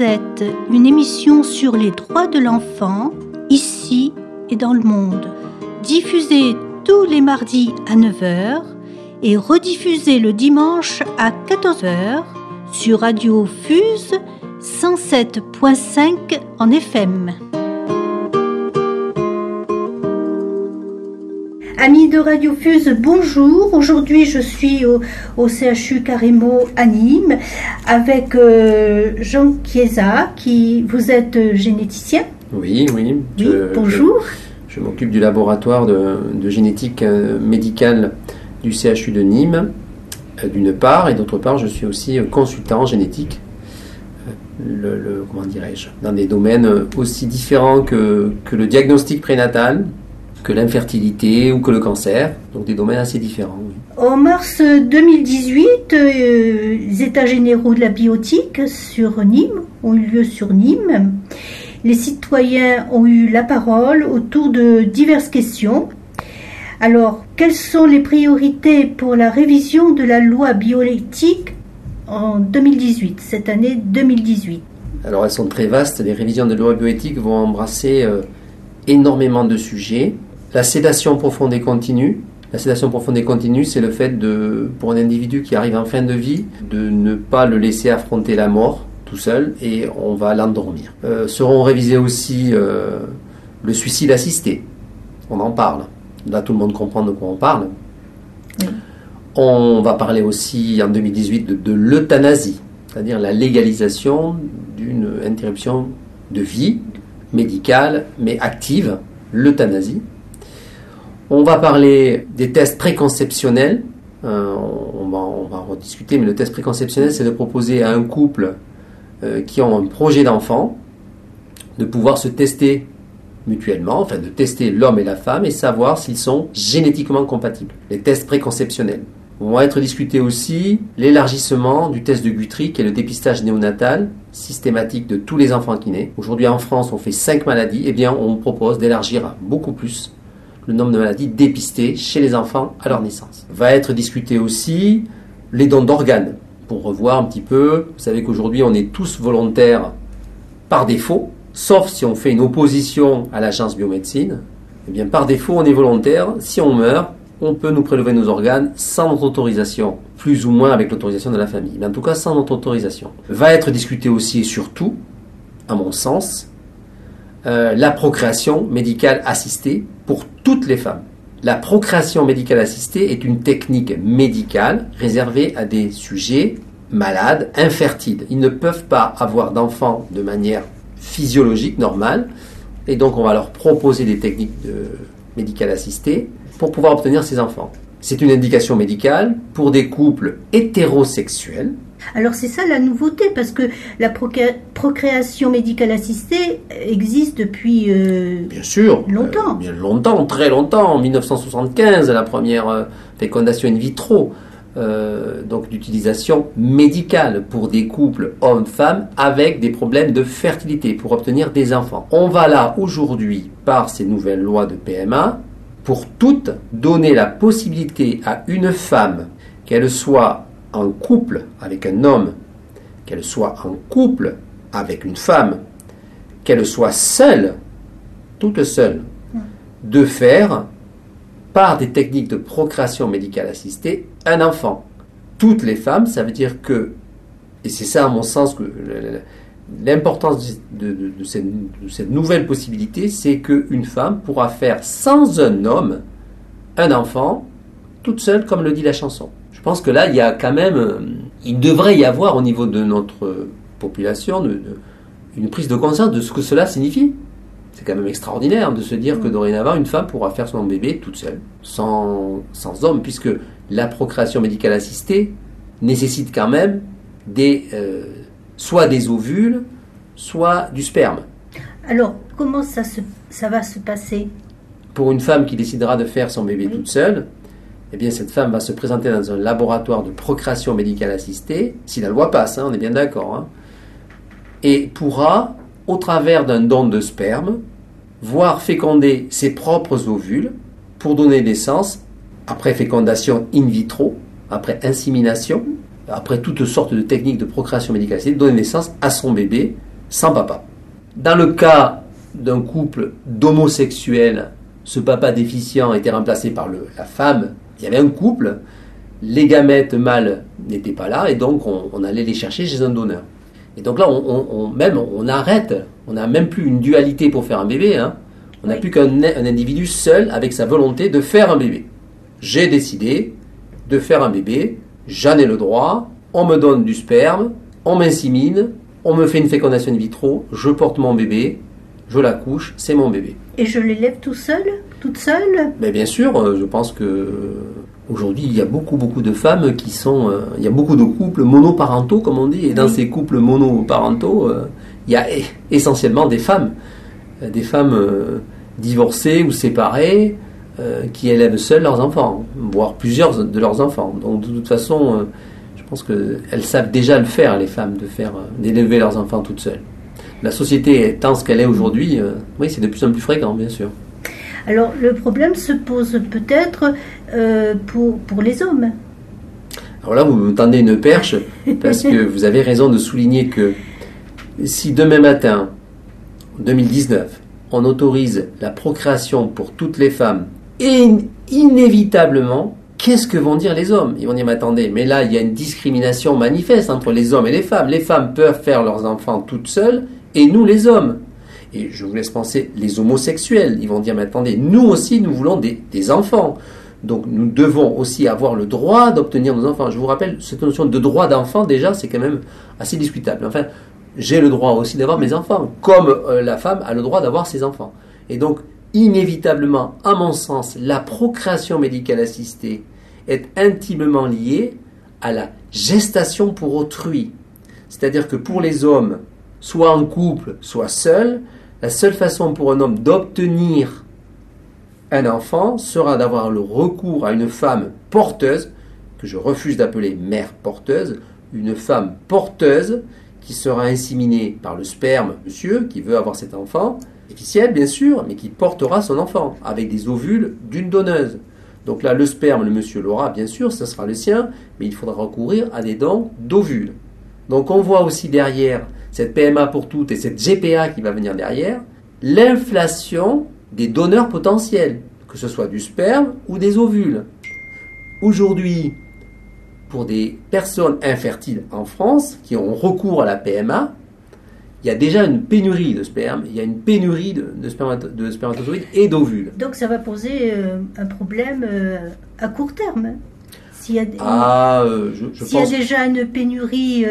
Une émission sur les droits de l'enfant, ici et dans le monde. Diffusée tous les mardis à 9h et rediffusée le dimanche à 14h sur Radio Fuse 107.5 en FM. Amis de Radio Fuse, bonjour. Aujourd'hui, je suis au, CHU Carimo à Nîmes avec euh, Jean Chiesa, qui vous êtes généticien. Oui, oui. bonjour. Je, m'occupe du laboratoire de, génétique euh, médicale du CHU de Nîmes, euh, d'une part, et d'autre part, je suis aussi consultant en génétique. Le, comment dirais-je, dans des domaines aussi différents que, que le diagnostic prénatal, que l'infertilité ou que le cancer, donc des domaines assez différents. En mars 2018, euh, les États généraux de la biotique sur Nîmes ont eu lieu sur Nîmes. Les citoyens ont eu la parole autour de diverses questions. Alors, quelles sont les priorités pour la révision de la loi bioéthique en 2018, cette année 2018 Alors, elles sont très vastes. Les révisions de la loi bioéthique vont embrasser euh, énormément de sujets. La sédation profonde et continue. La sédation profonde et continue, c'est le fait de, pour un individu qui arrive en fin de vie, de ne pas le laisser affronter la mort tout seul et on va l'endormir. Euh, seront révisés aussi euh, le suicide assisté. On en parle. Là, tout le monde comprend de quoi on parle. On va parler aussi en 2018 de, de l'euthanasie, c'est-à-dire la légalisation d'une interruption de vie médicale mais active, l'euthanasie. On va parler des tests préconceptionnels. Euh, on, va, on, va, rediscuter, mais le test préconceptionnel, c'est de proposer à un couple euh, qui ont un projet d'enfant de pouvoir se tester mutuellement, enfin de tester l'homme et la femme et savoir s'ils sont génétiquement compatibles. Les tests préconceptionnels. On va être discuté aussi l'élargissement du test de Guthrie, qui est le dépistage néonatal systématique de tous les enfants qui naissent. Aujourd'hui en France, on fait 5 maladies, eh bien on propose d'élargir beaucoup plus le nombre de maladies dépistées chez les enfants à leur naissance. Va être discuté aussi les dons d'organes, pour revoir un petit peu. Vous savez qu'aujourd'hui, on est tous volontaires par défaut, sauf si on fait une opposition à l'agence biomédecine. Eh bien, par défaut, on est volontaire. Si on meurt, on peut nous prélever nos organes sans notre autorisation, plus ou moins avec l'autorisation de la famille, mais en tout cas sans notre autorisation. Va être discuté aussi et surtout, à mon sens, euh, la procréation médicale assistée pour toutes les femmes. La procréation médicale assistée est une technique médicale réservée à des sujets malades, infertiles. Ils ne peuvent pas avoir d'enfants de manière physiologique, normale, et donc on va leur proposer des techniques de médicales assistées pour pouvoir obtenir ces enfants. C'est une indication médicale pour des couples hétérosexuels alors c'est ça la nouveauté, parce que la procréation médicale assistée existe depuis euh, bien sûr, longtemps. Euh, bien longtemps, très longtemps. En 1975, la première euh, fécondation in vitro, donc d'utilisation médicale pour des couples hommes-femmes avec des problèmes de fertilité pour obtenir des enfants. On va là aujourd'hui, par ces nouvelles lois de PMA, pour toutes donner la possibilité à une femme, qu'elle soit en couple avec un homme, qu'elle soit en couple avec une femme, qu'elle soit seule, toute seule, de faire, par des techniques de procréation médicale assistée, un enfant. Toutes les femmes, ça veut dire que, et c'est ça à mon sens que l'importance de, cette, de, cette, nouvelle possibilité, c'est qu'une femme pourra faire sans un homme un enfant, toute seule, comme le dit la chanson. Je pense que là, il y a quand même, euh, il devrait y avoir au niveau de notre population une prise de conscience de ce que cela signifie. C'est quand même extraordinaire de se dire que dorénavant, une femme pourra faire son bébé toute seule, sans, sans homme, puisque la procréation médicale assistée nécessite quand même des, euh, soit des ovules, soit du sperme. Alors, comment ça, ça va se passer? Pour une femme qui décidera de faire son bébé toute seule, eh bien, cette femme va se présenter dans un laboratoire de procréation médicale assistée, si la loi passe, hein, on est bien d'accord, hein, et pourra, au travers d'un don de sperme, voir féconder ses propres ovules pour donner naissance, après fécondation in vitro, après insémination, après toutes sortes de techniques de procréation médicale assistée, donner naissance à son bébé sans papa. Dans le cas d'un couple d'homosexuels, ce papa déficient était remplacé par le, la femme, il y avait un couple, les gamètes mâles n'étaient pas là, et donc on, allait les chercher chez un donneur. Et donc là, on, même, on arrête, on n'a même plus une dualité pour faire un bébé, hein. on n'a plus qu'un individu seul avec sa volonté de faire un bébé. J'ai décidé de faire un bébé, j'en ai le droit, on me donne du sperme, on m'insémine, on me fait une fécondation in vitro, je porte mon bébé, je l'accouche, c'est mon bébé. Et je l'élève tout seul? Toute seule Mais Bien sûr, euh, je pense que aujourd'hui il y a beaucoup beaucoup de femmes qui sont... Euh, il y a beaucoup de couples monoparentaux comme on dit, et dans ces couples monoparentaux, euh, il y a essentiellement des femmes. Des femmes divorcées ou séparées qui élèvent seules leurs enfants, voire plusieurs de leurs enfants. Donc de toute façon je pense qu'elles savent déjà le faire, les femmes, de faire, d'élever leurs enfants toutes seules. La société étant ce qu'elle est aujourd'hui, euh, oui, c'est de plus en plus fréquent, bien sûr. Alors, le problème se pose peut-être euh, pour, pour les hommes. Alors là, vous me tendez une perche, parce que vous avez raison de souligner que si demain matin, 2019, on autorise la procréation pour toutes les femmes, et inévitablement, qu'est-ce que vont dire les hommes? Ils vont dire, mais attendez, mais là, il y a une discrimination manifeste entre les hommes et les femmes. Les femmes peuvent faire leurs enfants toutes seules, et nous, les hommes. Et je vous laisse penser, les homosexuels, ils vont dire, mais attendez, nous aussi, nous voulons des, enfants. Donc nous devons aussi avoir le droit d'obtenir nos enfants. Je vous rappelle, cette notion de droit d'enfant, déjà, c'est quand même assez discutable. Enfin, j'ai le droit aussi d'avoir mes enfants, comme euh, la femme a le droit d'avoir ses enfants. Et donc, inévitablement, à mon sens, la procréation médicale assistée est intimement liée à la gestation pour autrui. C'est-à-dire que pour les hommes, soit en couple, soit seul, la seule façon pour un homme d'obtenir un enfant sera d'avoir le recours à une femme porteuse, que je refuse d'appeler mère porteuse, une femme porteuse qui sera inséminée par le sperme, monsieur, qui veut avoir cet enfant, officiel bien sûr, mais qui portera son enfant, avec des ovules d'une donneuse. Donc là, le sperme, le monsieur l'aura, bien sûr, ce sera le sien, mais il faudra recourir à des dons d'ovules. Donc on voit aussi derrière cette PMA pour toutes et cette GPA qui va venir derrière, l'inflation des donneurs potentiels, que ce soit du sperme ou des ovules. Aujourd'hui, pour des personnes infertiles en France qui ont recours à la PMA, il y a déjà une pénurie de sperme, il y a une pénurie de, de, spermatozoïdes et d'ovules. Donc ça va poser euh, un problème euh, à court terme. S'il y a, ah, euh, y a déjà une pénurie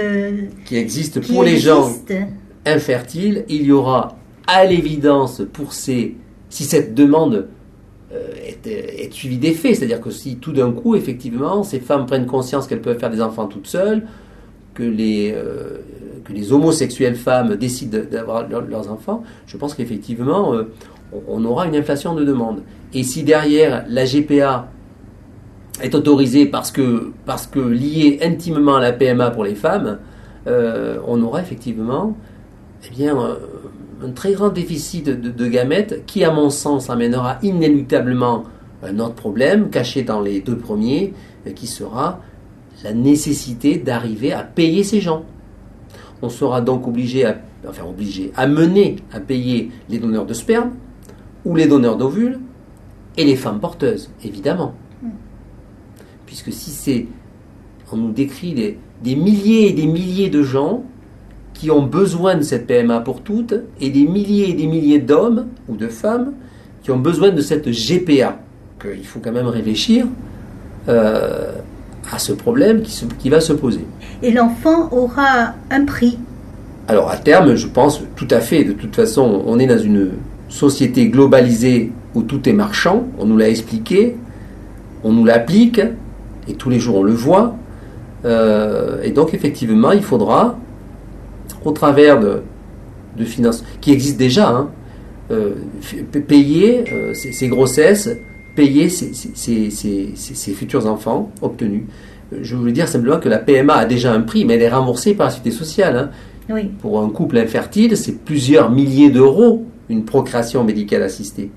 qui existe pour les gens infertiles, il y aura à l'évidence pour ces si cette demande est, est, suivie des faits, c'est-à-dire que si tout d'un coup effectivement ces femmes prennent conscience qu'elles peuvent faire des enfants toutes seules, que les que les homosexuelles femmes décident d'avoir leurs enfants, je pense qu'effectivement, euh, on aura une inflation de demande. Et si derrière la GPA est autorisée parce que, parce que liée intimement à la PMA pour les femmes, euh, on aura effectivement eh euh, un très grand déficit de, gamètes qui, à mon sens, amènera inéluctablement un autre problème caché dans les deux premiers, qui sera la nécessité d'arriver à payer ces gens. On sera donc obligé à, enfin obligé, à mener à payer les donneurs de sperme ou les donneurs d'ovules et les femmes porteuses, évidemment. Puisque si c'est, on nous décrit des, des milliers et des milliers de gens qui ont besoin de cette PMA pour toutes et des milliers et des milliers d'hommes ou de femmes qui ont besoin de cette GPA. Il faut quand même réfléchir euh, à ce problème qui, qui va se poser et l'enfant aura un prix. Alors à terme, je pense tout à fait. De toute façon, on est dans une société globalisée où tout est marchand. On nous l'a expliqué, on nous l'applique, et tous les jours on le voit. Euh, et donc effectivement, il faudra, au travers de, de finances qui existent déjà, hein, euh, payer euh, ces, grossesses, payer ces futurs enfants obtenus je voulais dire simplement que la PMA a déjà un prix, mais elle est remboursée par la Sécurité sociale. Hein. Pour un couple infertile, c'est plusieurs milliers d'euros une procréation médicale assistée.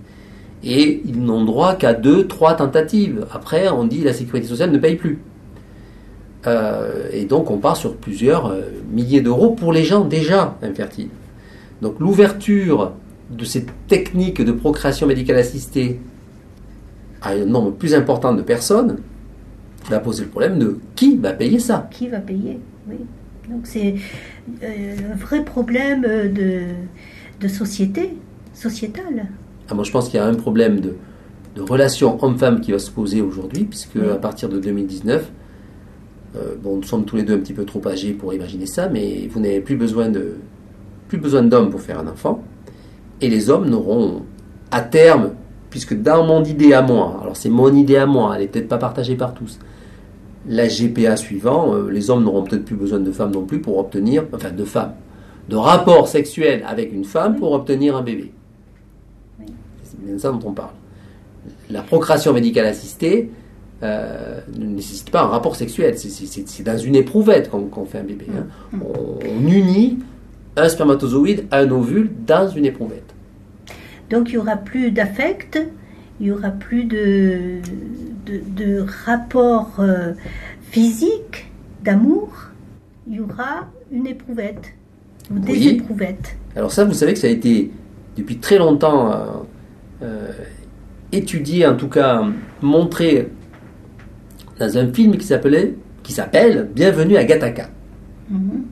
Et ils n'ont droit qu'à deux, trois tentatives. Après, on dit la sécurité sociale ne paye plus. Euh, et donc on part sur plusieurs euh, milliers d'euros pour les gens déjà infertiles. Donc l'ouverture de ces techniques de procréation médicale assistée à un nombre plus important de personnes va poser le problème de qui va payer ça. Qui va payer, oui. Donc c'est euh, un vrai problème de, de société, sociétal. Ah, moi je pense qu'il y a un problème de, de relation homme-femme qui va se poser aujourd'hui, puisque à partir de 2019, euh, bon, nous sommes tous les deux un petit peu trop âgés pour imaginer ça, mais vous n'avez plus besoin de plus besoin d'hommes pour faire un enfant, et les hommes n'auront à terme, puisque dans mon idée à moi, alors c'est mon idée à moi, elle n'est peut-être pas partagée par tous, la GPA suivant, euh, les hommes n'auront peut-être plus besoin de femmes non plus pour obtenir, enfin de femmes, de rapports sexuels avec une femme pour obtenir un bébé. C'est bien ça dont on parle. La procréation médicale assistée euh, ne nécessite pas un rapport sexuel, c'est dans une éprouvette qu'on fait un bébé. Hein. Mm. On, unit un spermatozoïde à un ovule dans une éprouvette. Donc il n'y aura plus d'affect, il n'y aura plus de, de, rapport euh, physique, d'amour, il y aura une éprouvette, ou des éprouvettes. Alors ça, vous savez que ça a été depuis très longtemps euh, étudié, en tout cas montré dans un film qui s'appelait, qui s'appelle Bienvenue à Gattaca. Mhm.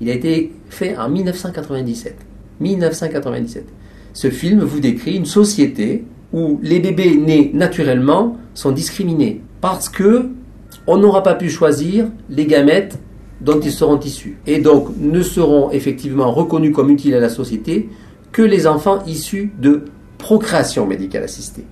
Il a été fait en 1997. 1997. Ce film vous décrit une société où les bébés nés naturellement sont discriminés parce que on n'aura pas pu choisir les gamètes dont ils seront issus. Et donc ne seront effectivement reconnus comme utiles à la société que les enfants issus de procréation médicale assistée.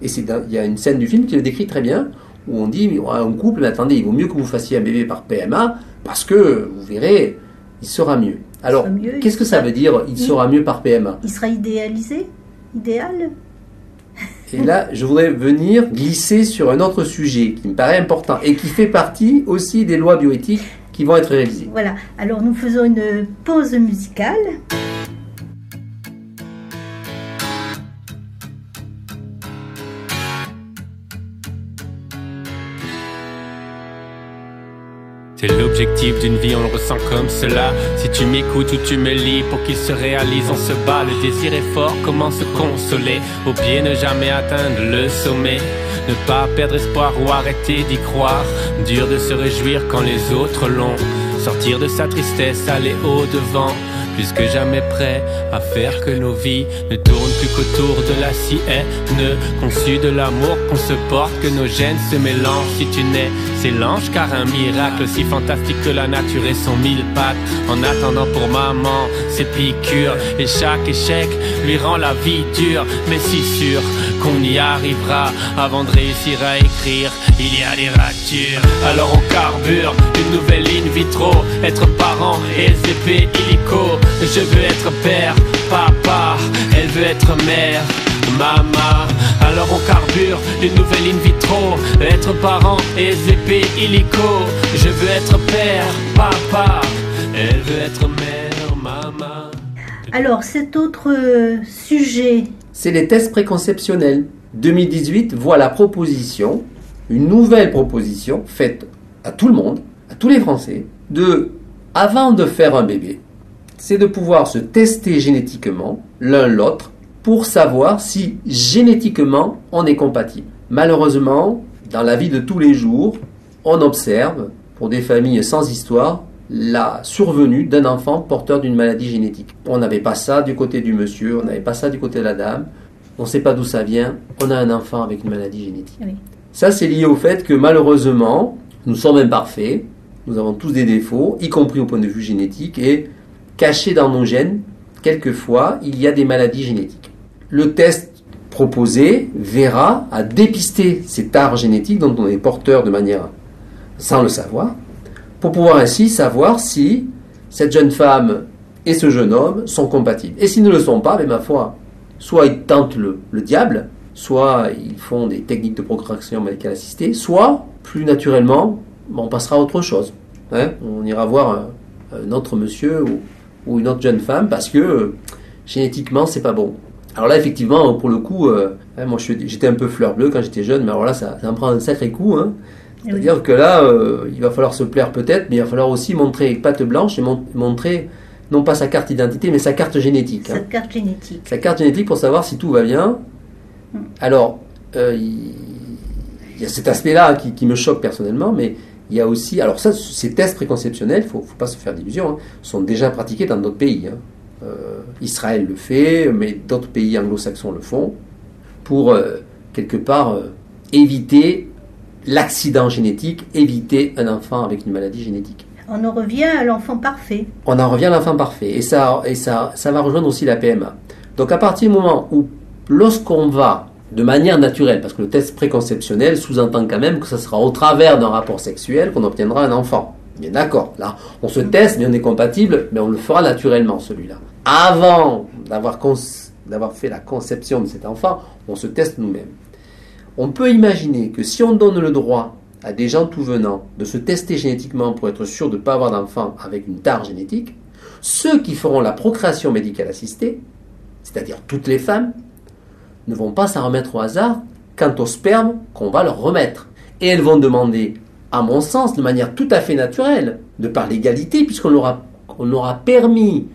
Et il y a une scène du film qui le décrit très bien, où on dit à un couple, mais attendez, il vaut mieux que vous fassiez un bébé par PMA, parce que vous verrez, il sera mieux. Alors, qu'est-ce que ça veut dire, il, sera mieux par PMA Il sera idéalisé Idéal et là, je voudrais venir glisser sur un autre sujet qui me paraît important et qui fait partie aussi des lois bioéthiques qui vont être réalisées. Voilà, alors nous faisons une pause musicale. C'est l'objectif d'une vie, on le ressent comme cela. Si tu m'écoutes ou tu me lis pour qu'il se réalise, on se bat. Le désir est fort, comment se consoler? Au pied, ne jamais atteindre le sommet. Ne pas perdre espoir ou arrêter d'y croire. Dur de se réjouir quand les autres l'ont. Sortir de sa tristesse, aller au devant plus que jamais prêt à faire que nos vies ne tournent plus qu'autour de la sienne, conçu de l'amour qu'on se porte, que nos gènes se mélangent. Si tu nais, c'est l'ange, car un miracle aussi fantastique que la nature et son mille pattes. En attendant pour maman, c'est piqûres, et chaque échec lui rend la vie dure, mais si sûr qu'on y arrivera avant de réussir à écrire. Il y a des ratures, alors on carbure une nouvelle ligne vitro, être parent et SCP illico. Je veux être père, papa, elle veut être mère. Maman, alors on carbure une nouvelle in vitro Être parent et SVP illico. Je veux être père, papa Elle veut être mère, maman Alors cet autre sujet. C'est les tests préconceptionnels. 2018 voit la proposition Une nouvelle proposition faite à tout le monde À tous les Français De, avant de faire un bébé c'est de pouvoir se tester génétiquement l'un l'autre pour savoir si génétiquement on est compatible. Malheureusement, dans la vie de tous les jours, on observe, pour des familles sans histoire, la survenue d'un enfant porteur d'une maladie génétique. On n'avait pas ça du côté du monsieur, on n'avait pas ça du côté de la dame, on ne sait pas d'où ça vient, on a un enfant avec une maladie génétique. Ça, c'est lié au fait que malheureusement, nous sommes imparfaits, nous avons tous des défauts, y compris au point de vue génétique, et Caché dans nos gènes, quelquefois, il y a des maladies génétiques. Le test proposé verra à dépister ces tares génétiques dont on est porteur de manière sans le savoir, pour pouvoir ainsi savoir si cette jeune femme et ce jeune homme sont compatibles. Et s'ils ne le sont pas, mais ben, ma foi, soit ils tentent le, diable, soit ils font des techniques de procréation médicale assistée, soit, plus naturellement, on passera à autre chose. Hein. on ira voir un, autre monsieur ou, ou une autre jeune femme parce que euh, génétiquement c'est pas bon. Alors là effectivement pour le coup, euh, hein, moi j'étais un peu fleur bleue quand j'étais jeune, mais alors là ça, ça me prend un sacré coup. Hein. C'est-à-dire que là, euh, il va falloir se plaire peut-être, mais il va falloir aussi montrer patte blanche et montrer non pas sa carte d'identité, mais sa carte génétique. Sa hein. carte génétique. Sa carte génétique pour savoir si tout va bien. Hmm. Alors, euh, il y a cet aspect-là qui, me choque personnellement, mais il y a aussi, alors ça, ces tests préconceptionnels, il ne faut, pas se faire d'illusions, hein, sont déjà pratiqués dans d'autres pays. Hein. Euh, Israël le fait, mais d'autres pays anglo-saxons le font, pour quelque part éviter l'accident génétique, éviter un enfant avec une maladie génétique. On en revient à l'enfant parfait. On en revient à l'enfant parfait. Et, ça, et ça, ça va rejoindre aussi la PMA. Donc à partir du moment où, lorsqu'on va de manière naturelle, parce que le test préconceptionnel sous-entend quand même que ce sera au travers d'un rapport sexuel qu'on obtiendra un enfant. Bien d'accord, là, on se teste, mais on est compatible, mais on le fera naturellement, celui-là. Avant d'avoir, d'avoir fait la conception de cet enfant, on se teste nous-mêmes. On peut imaginer que si on donne le droit à des gens tout venant de se tester génétiquement pour être sûr de ne pas avoir d'enfant avec une tare génétique, ceux qui feront la procréation médicale assistée, c'est-à-dire toutes les femmes, ne vont pas s'en remettre au hasard quant au sperme qu'on va leur remettre. Et elles vont demander, à mon sens, de manière tout à fait naturelle, de par l'égalité, puisqu'on aura, on aura permis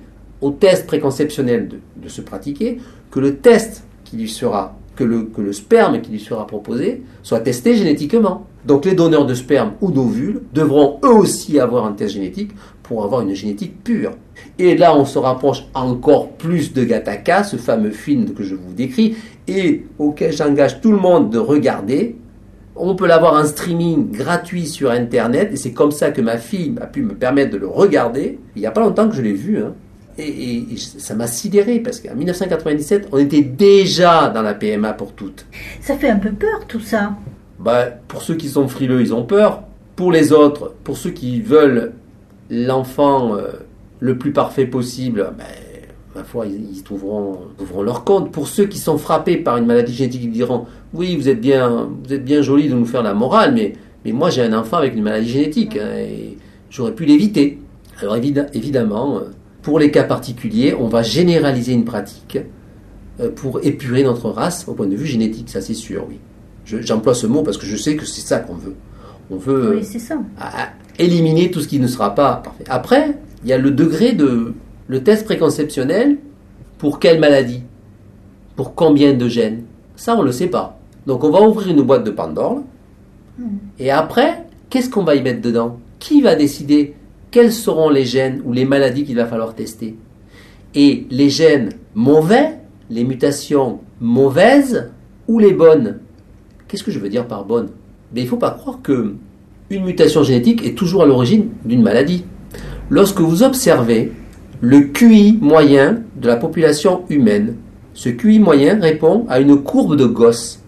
au test préconceptionnel de, de se pratiquer, que le test qui lui sera que le, que le sperme qui lui sera proposé soit testé génétiquement. Donc les donneurs de sperme ou d'ovules devront eux aussi avoir un test génétique pour avoir une génétique pure. Et là, on se rapproche encore plus de Gattaca, ce fameux film que je vous décris, et auquel j'engage tout le monde de regarder. On peut l'avoir en streaming gratuit sur Internet, et c'est comme ça que ma fille a pu me permettre de le regarder. Il n'y a pas longtemps que je l'ai vu. Hein. Et, ça m'a sidéré parce qu'en 1997, on était déjà dans la PMA pour toutes. Ça fait un peu peur tout ça. Bah, pour ceux qui sont frileux, ils ont peur. Pour les autres, pour ceux qui veulent l'enfant euh, le plus parfait possible, bah, ma foi, ils, trouveront, trouveront, leur compte. Pour ceux qui sont frappés par une maladie génétique, ils diront Oui, vous êtes bien, vous êtes bien joli de nous faire la morale, mais, mais moi j'ai un enfant avec une maladie génétique hein, et j'aurais pu l'éviter. Alors évidemment, euh, pour les cas particuliers, on va généraliser une pratique euh, pour épurer notre race au point de vue génétique, ça c'est sûr, oui. J'emploie ce mot parce que je sais que c'est ça qu'on veut. On veut éliminer tout ce qui ne sera pas parfait. Après, il y a le degré de le test préconceptionnel pour quelle maladie? Pour combien de gènes? Ça, on ne le sait pas. Donc on va ouvrir une boîte de Pandore. Hmm. Et après, qu'est-ce qu'on va y mettre dedans? Qui va décider quels seront les gènes ou les maladies qu'il va falloir tester? Et les gènes mauvais, les mutations mauvaises ou les bonnes? Qu'est-ce que je veux dire par bonne Mais il ne faut pas croire que une mutation génétique est toujours à l'origine d'une maladie. Lorsque vous observez le QI moyen de la population humaine, ce QI moyen répond à une courbe de Gauss.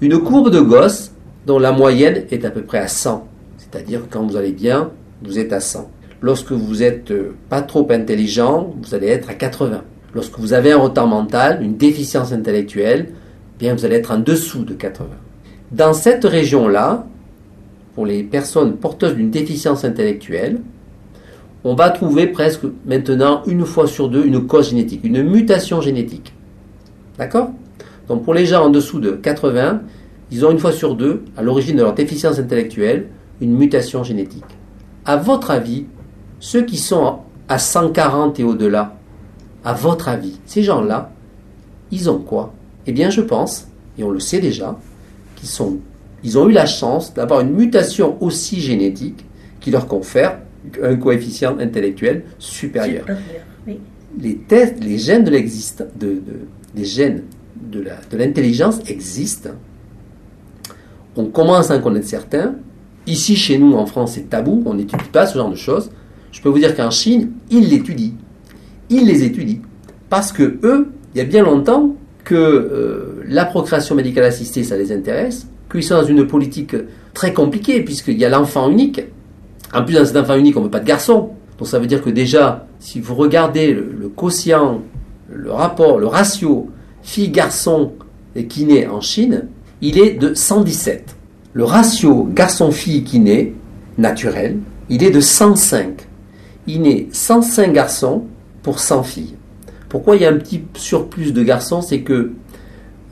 Une courbe de Gauss dont la moyenne est à peu près à 100. C'est-à-dire quand vous allez bien, vous êtes à 100. Lorsque vous êtes euh, pas trop intelligent, vous allez être à 80. Lorsque vous avez un retard mental, une déficience intellectuelle, bien vous allez être en dessous de 80. Dans cette région-là, pour les personnes porteuses d'une déficience intellectuelle, on va trouver presque maintenant une fois sur deux une cause génétique, une mutation génétique. D'accord? Donc pour les gens en dessous de 80, ils ont une fois sur deux, à l'origine de leur déficience intellectuelle, une mutation génétique. À votre avis, ceux qui sont à 140 et au-delà, à votre avis, ces gens-là, ils ont quoi? Eh bien, je pense, et on le sait déjà, qu'ils ils ont eu la chance d'avoir une mutation aussi génétique qui leur confère un coefficient intellectuel supérieur. les, tests, les gènes de l'existence, de, les gènes de l'intelligence existent. On commence à en connaître certains. Ici, chez nous, en France, c'est tabou, on n'étudie pas ce genre de choses. Je peux vous dire qu'en Chine, ils l'étudient. Ils les étudient. Parce que eux, il y a bien longtemps que euh, la procréation médicale assistée, ça les intéresse, qu'ils sont dans une politique très compliquée, puisqu'il y a l'enfant unique. En plus, dans cet enfant unique, on ne veut pas de garçon. Donc ça veut dire que déjà, si vous regardez le, quotient, le rapport, le ratio fille-garçon qui naît en Chine, il est de 117. Le ratio garçon-fille qui naît, naturel, il est de 105 il naît 105 garçons pour 100 filles. Pourquoi il y a un petit surplus de garçons? C'est que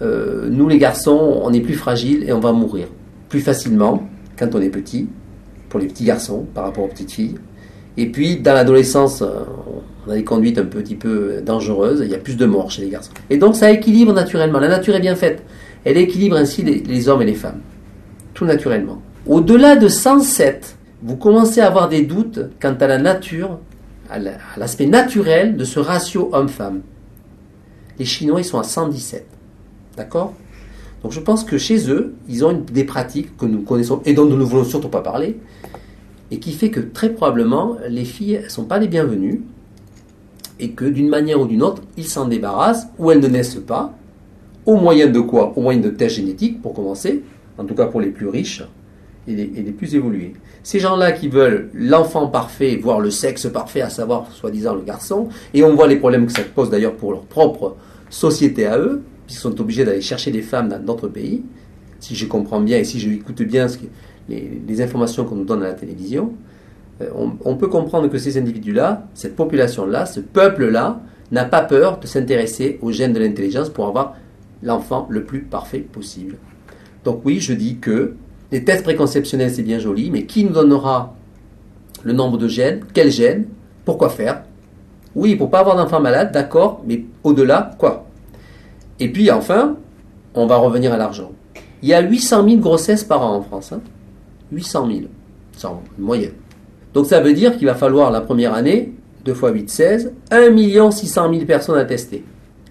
euh, nous les garçons, on est plus fragiles et on va mourir plus facilement quand on est petit, pour les petits garçons par rapport aux petites filles. Et puis, dans l'adolescence, euh, on a des conduites un petit peu dangereuses, il y a plus de morts chez les garçons. Et donc, ça équilibre naturellement. La nature est bien faite. Elle équilibre ainsi les, hommes et les femmes. Tout naturellement. Au-delà de 107, vous commencez à avoir des doutes quant à la nature, à l'aspect naturel de ce ratio homme-femme. Les Chinois, ils sont à 117. D'accord? Donc je pense que chez eux, ils ont des pratiques que nous connaissons et dont nous ne voulons surtout pas parler, et qui fait que très probablement, les filles ne sont pas les bienvenues, et que d'une manière ou d'une autre, ils s'en débarrassent, ou elles ne naissent pas, au moyen de quoi? Au moyen de tests génétiques, pour commencer, en tout cas pour les plus riches et les, plus évolués. Ces gens-là qui veulent l'enfant parfait, voire le sexe parfait, à savoir soi-disant le garçon, et on voit les problèmes que ça pose d'ailleurs pour leur propre société à eux, puisqu'ils sont obligés d'aller chercher des femmes dans d'autres pays, si je comprends bien et si je écoute bien les, informations qu'on nous donne à la télévision, euh, on, peut comprendre que ces individus-là, cette population-là, ce peuple-là, n'a pas peur de s'intéresser aux gènes de l'intelligence pour avoir l'enfant le plus parfait possible. Donc oui, je dis que les tests préconceptionnels, c'est bien joli, mais qui nous donnera le nombre de gènes Quels gènes Pourquoi faire? Oui, pour pas avoir d'enfant malade, d'accord, mais au-delà, quoi? Et puis enfin, on va revenir à l'argent. Il y a 800 000 grossesses par an en France. 800 000. C'est en moyenne. Donc ça veut dire qu'il va falloir la première année, 2 fois 8, 16, 1 600 000 personnes à tester.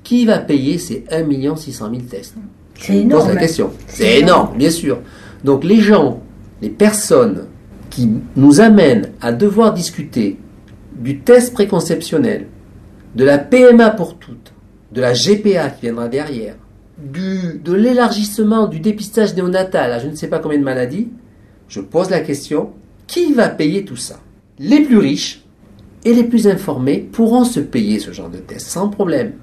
Qui va payer ces 1 600 000 tests? C'est énorme. la question. C'est énorme, bien sûr. Donc les gens, les personnes qui nous amènent à devoir discuter du test préconceptionnel, de la PMA pour toutes, de la GPA qui viendra derrière, du, de l'élargissement du dépistage néonatal à je ne sais pas combien de maladies, je pose la question, qui va payer tout ça? Les plus riches et les plus informés pourront se payer ce genre de test sans problème.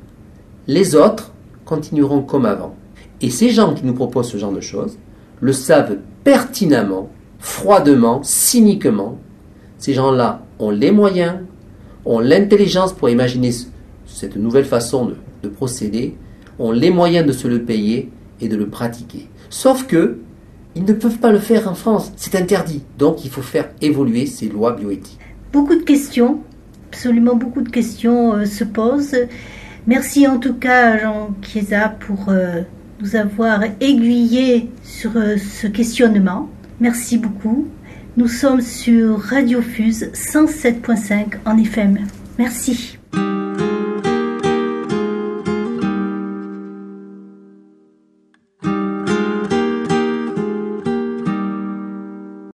Les autres continueront comme avant. Et ces gens qui nous proposent ce genre de choses le savent pertinemment, froidement, cyniquement. Ces gens-là ont les moyens, ont l'intelligence pour imaginer cette nouvelle façon de, de procéder, ont les moyens de se le payer et de le pratiquer. Sauf que ils ne peuvent pas le faire en France, c'est interdit. Donc il faut faire évoluer ces lois bioéthiques. Beaucoup de questions, absolument beaucoup de questions euh, se posent. Merci en tout cas Jean Chiesa pour euh, nous avoir aiguillé sur euh, ce questionnement. Merci beaucoup. Nous sommes sur Radio Fuse 107.5 en FM. Merci.